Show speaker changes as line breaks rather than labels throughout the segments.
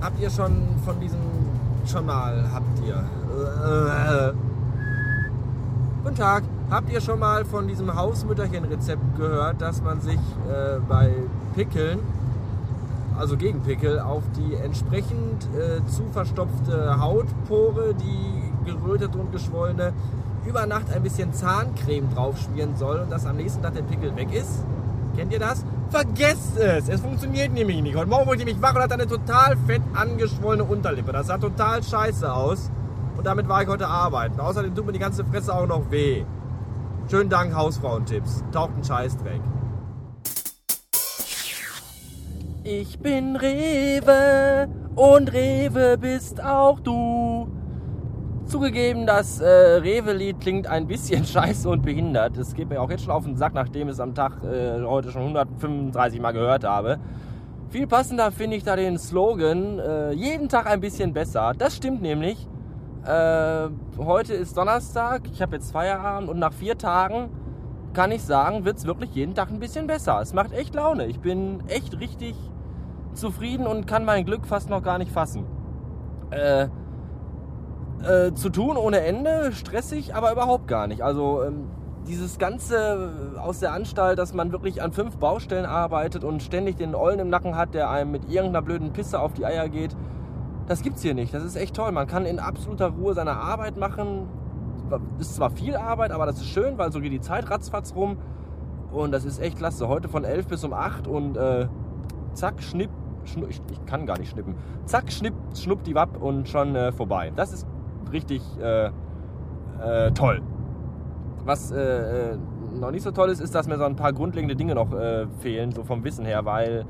habt ihr schon von diesem, mal, habt ihr, guten Tag, habt ihr schon mal von diesem Hausmütterchen-Rezept gehört, dass man sich äh, bei Pickeln, also gegen Pickel, auf die entsprechend äh, zu verstopfte Hautpore, die gerötete und geschwollene, über Nacht ein bisschen Zahncreme drauf schmieren soll und dass am nächsten Tag der Pickel weg ist? Kennt ihr das? Vergesst es! Es funktioniert nämlich nicht. Heute Morgen wurde ich nämlich wach und hatte eine total fett angeschwollene Unterlippe. Das sah total scheiße aus. Und damit war ich heute arbeiten. Außerdem tut mir die ganze Fresse auch noch weh. Schönen Dank, Hausfrauentipps. Taucht ein Scheißdreck. Ich bin Rewe und Rewe bist auch du. Zugegeben, das äh, Rewe-Lied klingt ein bisschen scheiße und behindert. Es geht mir auch jetzt schon auf den Sack, nachdem ich es am Tag äh, heute schon 135 Mal gehört habe. Viel passender finde ich da den Slogan, äh, jeden Tag ein bisschen besser. Das stimmt nämlich. Äh, heute ist Donnerstag, ich habe jetzt Feierabend und nach vier Tagen kann ich sagen, wird es wirklich jeden Tag ein bisschen besser. Es macht echt Laune. Ich bin echt richtig zufrieden und kann mein Glück fast noch gar nicht fassen. Äh, äh, zu tun ohne Ende, stressig, aber überhaupt gar nicht. Also ähm, dieses Ganze aus der Anstalt, dass man wirklich an fünf Baustellen arbeitet und ständig den Ollen im Nacken hat, der einem mit irgendeiner blöden Pisse auf die Eier geht, das gibt's hier nicht. Das ist echt toll. Man kann in absoluter Ruhe seine Arbeit machen. Ist zwar viel Arbeit, aber das ist schön, weil so geht die Zeit ratzfatz rum. Und das ist echt klasse. Heute von 11 bis um 8 und äh, zack, schnipp, schnu ich, ich, kann gar nicht schnippen. Zack, schnipp, schnupp die Wapp und schon äh, vorbei. Das ist richtig äh, äh, toll. Was äh, äh, noch nicht so toll ist, ist, dass mir so ein paar grundlegende Dinge noch äh, fehlen, so vom Wissen her, weil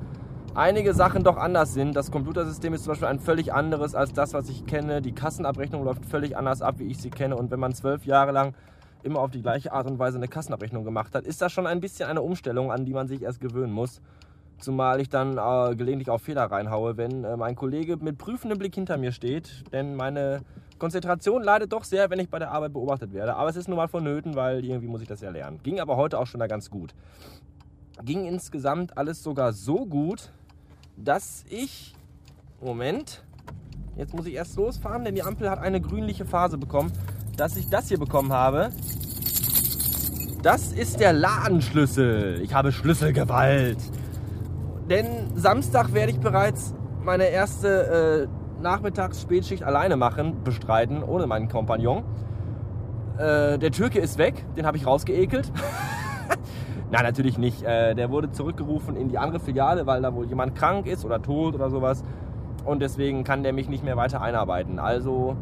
einige Sachen doch anders sind. Das Computersystem ist zum Beispiel ein völlig anderes als das, was ich kenne. Die Kassenabrechnung läuft völlig anders ab, wie ich sie kenne. Und wenn man zwölf Jahre lang immer auf die gleiche Art und Weise eine Kassenabrechnung gemacht hat, ist das schon ein bisschen eine Umstellung, an die man sich erst gewöhnen muss. Zumal ich dann äh, gelegentlich auf Fehler reinhaue, wenn äh, mein Kollege mit prüfendem Blick hinter mir steht. Denn meine Konzentration leidet doch sehr, wenn ich bei der Arbeit beobachtet werde. Aber es ist nun mal vonnöten, weil irgendwie muss ich das ja lernen. Ging aber heute auch schon da ganz gut. Ging insgesamt alles sogar so gut, dass ich. Moment. Jetzt muss ich erst losfahren, denn die Ampel hat eine grünliche Phase bekommen. Dass ich das hier bekommen habe. Das ist der Ladenschlüssel. Ich habe Schlüsselgewalt. Denn Samstag werde ich bereits meine erste äh, Nachmittags-Spätschicht alleine machen, bestreiten, ohne meinen Kompagnon. Äh, der Türke ist weg, den habe ich rausgeekelt. Nein, natürlich nicht. Äh, der wurde zurückgerufen in die andere Filiale, weil da wohl jemand krank ist oder tot oder sowas. Und deswegen kann der mich nicht mehr weiter einarbeiten. Also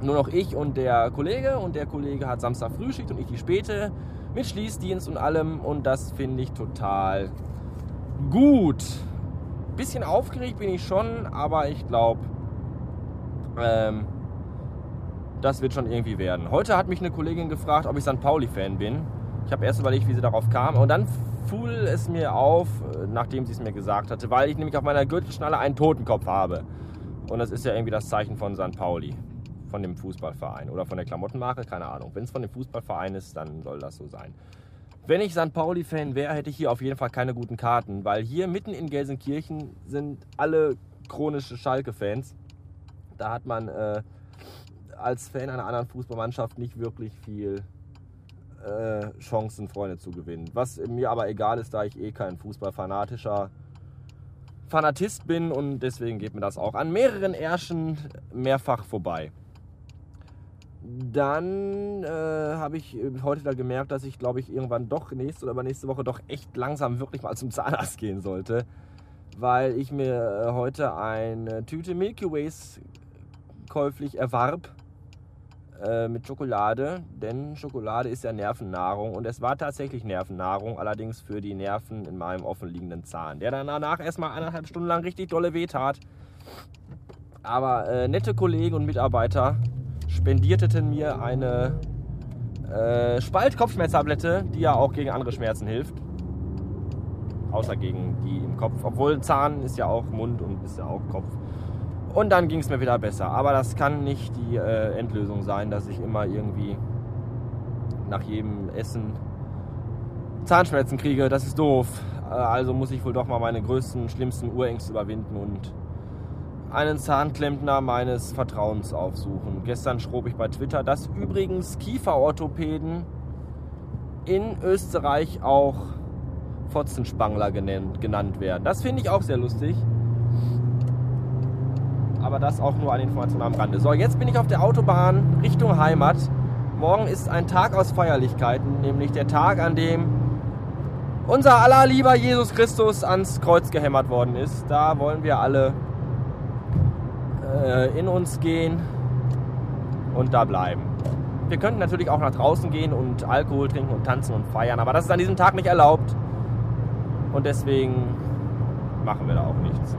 nur noch ich und der Kollege. Und der Kollege hat Samstag Frühschicht und ich die Späte mit Schließdienst und allem. Und das finde ich total gut. Bisschen aufgeregt bin ich schon, aber ich glaube, ähm, das wird schon irgendwie werden. Heute hat mich eine Kollegin gefragt, ob ich St. Pauli-Fan bin. Ich habe erst überlegt, wie sie darauf kam. Und dann fuhl es mir auf, äh, nachdem sie es mir gesagt hatte, weil ich nämlich auf meiner Gürtelschnalle einen Totenkopf habe. Und das ist ja irgendwie das Zeichen von St. Pauli, von dem Fußballverein oder von der Klamottenmarke, keine Ahnung. Wenn es von dem Fußballverein ist, dann soll das so sein. Wenn ich St. Pauli-Fan wäre, hätte ich hier auf jeden Fall keine guten Karten, weil hier mitten in Gelsenkirchen sind alle chronische Schalke-Fans. Da hat man äh, als Fan einer anderen Fußballmannschaft nicht wirklich viel äh, Chancen, Freunde zu gewinnen. Was mir aber egal ist, da ich eh kein Fußballfanatischer Fanatist bin und deswegen geht mir das auch an mehreren Ärschen mehrfach vorbei. Dann äh, habe ich heute wieder gemerkt, dass ich, glaube ich, irgendwann doch nächste oder nächste Woche doch echt langsam wirklich mal zum Zahnarzt gehen sollte, weil ich mir äh, heute eine Tüte Milky Ways käuflich erwarb äh, mit Schokolade, denn Schokolade ist ja Nervennahrung und es war tatsächlich Nervennahrung, allerdings für die Nerven in meinem offenliegenden Zahn, der dann danach erstmal eineinhalb Stunden lang richtig dolle weh tat. Aber äh, nette Kollegen und Mitarbeiter spendierteten mir eine äh, Spalt-Kopfschmerztablette, die ja auch gegen andere Schmerzen hilft. Außer gegen die im Kopf. Obwohl Zahn ist ja auch Mund und ist ja auch Kopf. Und dann ging es mir wieder besser. Aber das kann nicht die äh, Endlösung sein, dass ich immer irgendwie nach jedem Essen Zahnschmerzen kriege. Das ist doof. Äh, also muss ich wohl doch mal meine größten, schlimmsten Urängste überwinden und einen Zahnklempner meines Vertrauens aufsuchen. Gestern schrob ich bei Twitter, dass übrigens Kieferorthopäden in Österreich auch Fotzenspangler genannt, genannt werden. Das finde ich auch sehr lustig. Aber das auch nur eine Information am Rande. So, jetzt bin ich auf der Autobahn Richtung Heimat. Morgen ist ein Tag aus Feierlichkeiten, nämlich der Tag, an dem unser aller lieber Jesus Christus ans Kreuz gehämmert worden ist. Da wollen wir alle äh, in uns gehen und da bleiben. Wir könnten natürlich auch nach draußen gehen und Alkohol trinken und tanzen und feiern, aber das ist an diesem Tag nicht erlaubt. Und deswegen machen wir da auch nichts.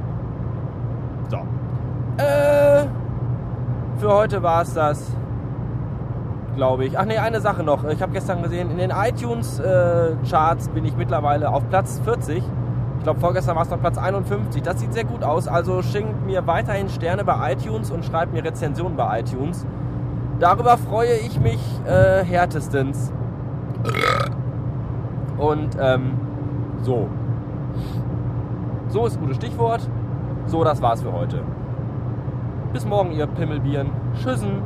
So. Äh, für heute war es das, glaube ich. Ach nee, eine Sache noch. Ich habe gestern gesehen, in den iTunes-Charts äh, bin ich mittlerweile auf Platz 40. Ich glaube, vorgestern war es noch Platz 51. Das sieht sehr gut aus. Also schenkt mir weiterhin Sterne bei iTunes und schreibt mir Rezensionen bei iTunes. Darüber freue ich mich äh, härtestens. Und ähm, so. So ist ein gutes Stichwort. So, das war's für heute. Bis morgen, ihr Pimmelbieren. Tschüssen.